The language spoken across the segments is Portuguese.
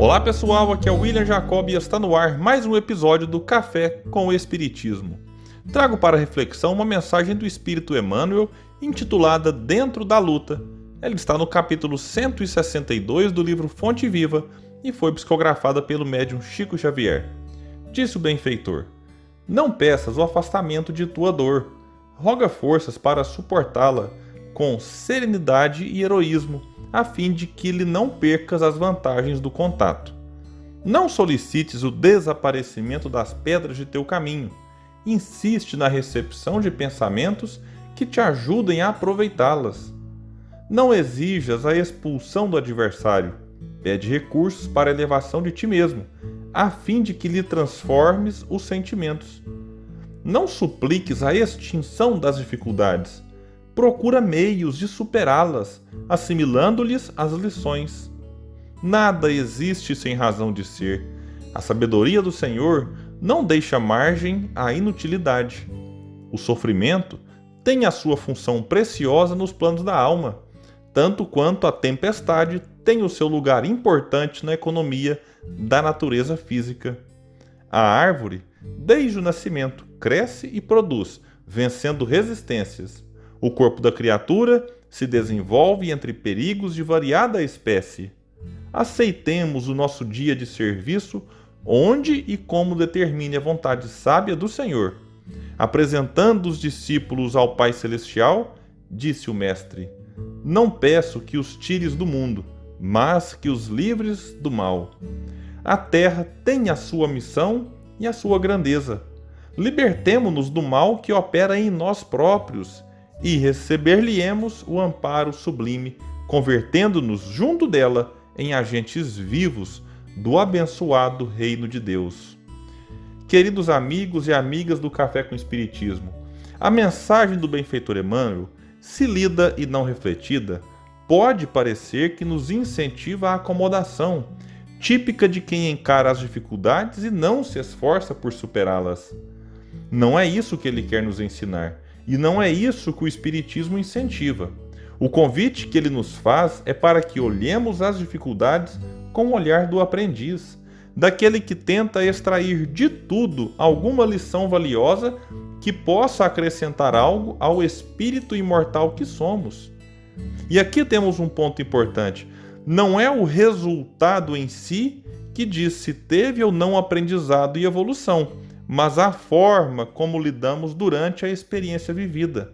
Olá pessoal, aqui é o William Jacob e está no ar mais um episódio do Café com o Espiritismo. Trago para reflexão uma mensagem do Espírito Emmanuel intitulada Dentro da Luta. Ela está no capítulo 162 do livro Fonte Viva e foi psicografada pelo médium Chico Xavier. Disse o benfeitor: Não peças o afastamento de tua dor, roga forças para suportá-la com serenidade e heroísmo a fim de que lhe não percas as vantagens do contato. Não solicites o desaparecimento das pedras de teu caminho. Insiste na recepção de pensamentos que te ajudem a aproveitá-las. Não exijas a expulsão do adversário. Pede recursos para a elevação de ti mesmo, a fim de que lhe transformes os sentimentos. Não supliques a extinção das dificuldades procura meios de superá-las, assimilando-lhes as lições. Nada existe sem razão de ser. A sabedoria do Senhor não deixa margem à inutilidade. O sofrimento tem a sua função preciosa nos planos da alma, tanto quanto a tempestade tem o seu lugar importante na economia da natureza física. A árvore, desde o nascimento, cresce e produz, vencendo resistências. O corpo da criatura se desenvolve entre perigos de variada espécie. Aceitemos o nosso dia de serviço onde e como determine a vontade sábia do Senhor. Apresentando os discípulos ao Pai Celestial, disse o Mestre: Não peço que os tires do mundo, mas que os livres do mal. A terra tem a sua missão e a sua grandeza. Libertemo-nos do mal que opera em nós próprios e receber-lhe-emos o amparo sublime, convertendo-nos junto dela em agentes vivos do abençoado reino de Deus. Queridos amigos e amigas do Café com Espiritismo, a mensagem do benfeitor Emmanuel, se lida e não refletida, pode parecer que nos incentiva à acomodação, típica de quem encara as dificuldades e não se esforça por superá-las. Não é isso que ele quer nos ensinar. E não é isso que o Espiritismo incentiva. O convite que ele nos faz é para que olhemos as dificuldades com o olhar do aprendiz, daquele que tenta extrair de tudo alguma lição valiosa que possa acrescentar algo ao espírito imortal que somos. E aqui temos um ponto importante: não é o resultado em si que diz se teve ou não aprendizado e evolução mas a forma como lidamos durante a experiência vivida.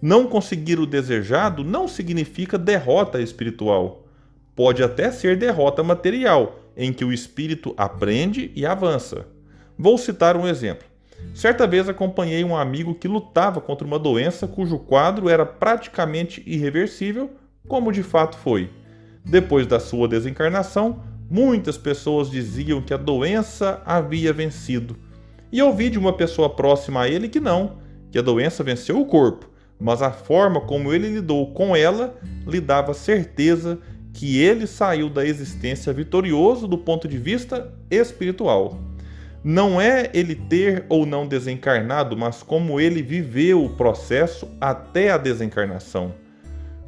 Não conseguir o desejado não significa derrota espiritual. Pode até ser derrota material, em que o espírito aprende e avança. Vou citar um exemplo. Certa vez acompanhei um amigo que lutava contra uma doença cujo quadro era praticamente irreversível, como de fato foi. Depois da sua desencarnação, muitas pessoas diziam que a doença havia vencido e ouvi de uma pessoa próxima a ele que não, que a doença venceu o corpo, mas a forma como ele lidou com ela lhe dava certeza que ele saiu da existência vitorioso do ponto de vista espiritual. Não é ele ter ou não desencarnado, mas como ele viveu o processo até a desencarnação.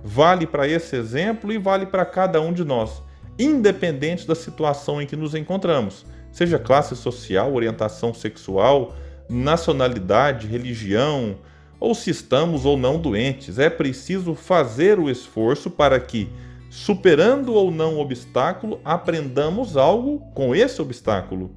Vale para esse exemplo e vale para cada um de nós, independente da situação em que nos encontramos seja classe social, orientação sexual, nacionalidade, religião, ou se estamos ou não doentes. É preciso fazer o esforço para que, superando ou não o obstáculo, aprendamos algo com esse obstáculo.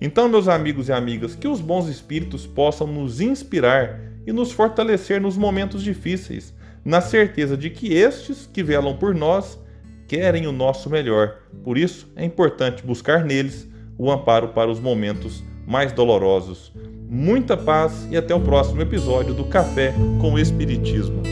Então, meus amigos e amigas, que os bons espíritos possam nos inspirar e nos fortalecer nos momentos difíceis, na certeza de que estes que velam por nós querem o nosso melhor. Por isso, é importante buscar neles o amparo para os momentos mais dolorosos. Muita paz e até o próximo episódio do Café com o Espiritismo.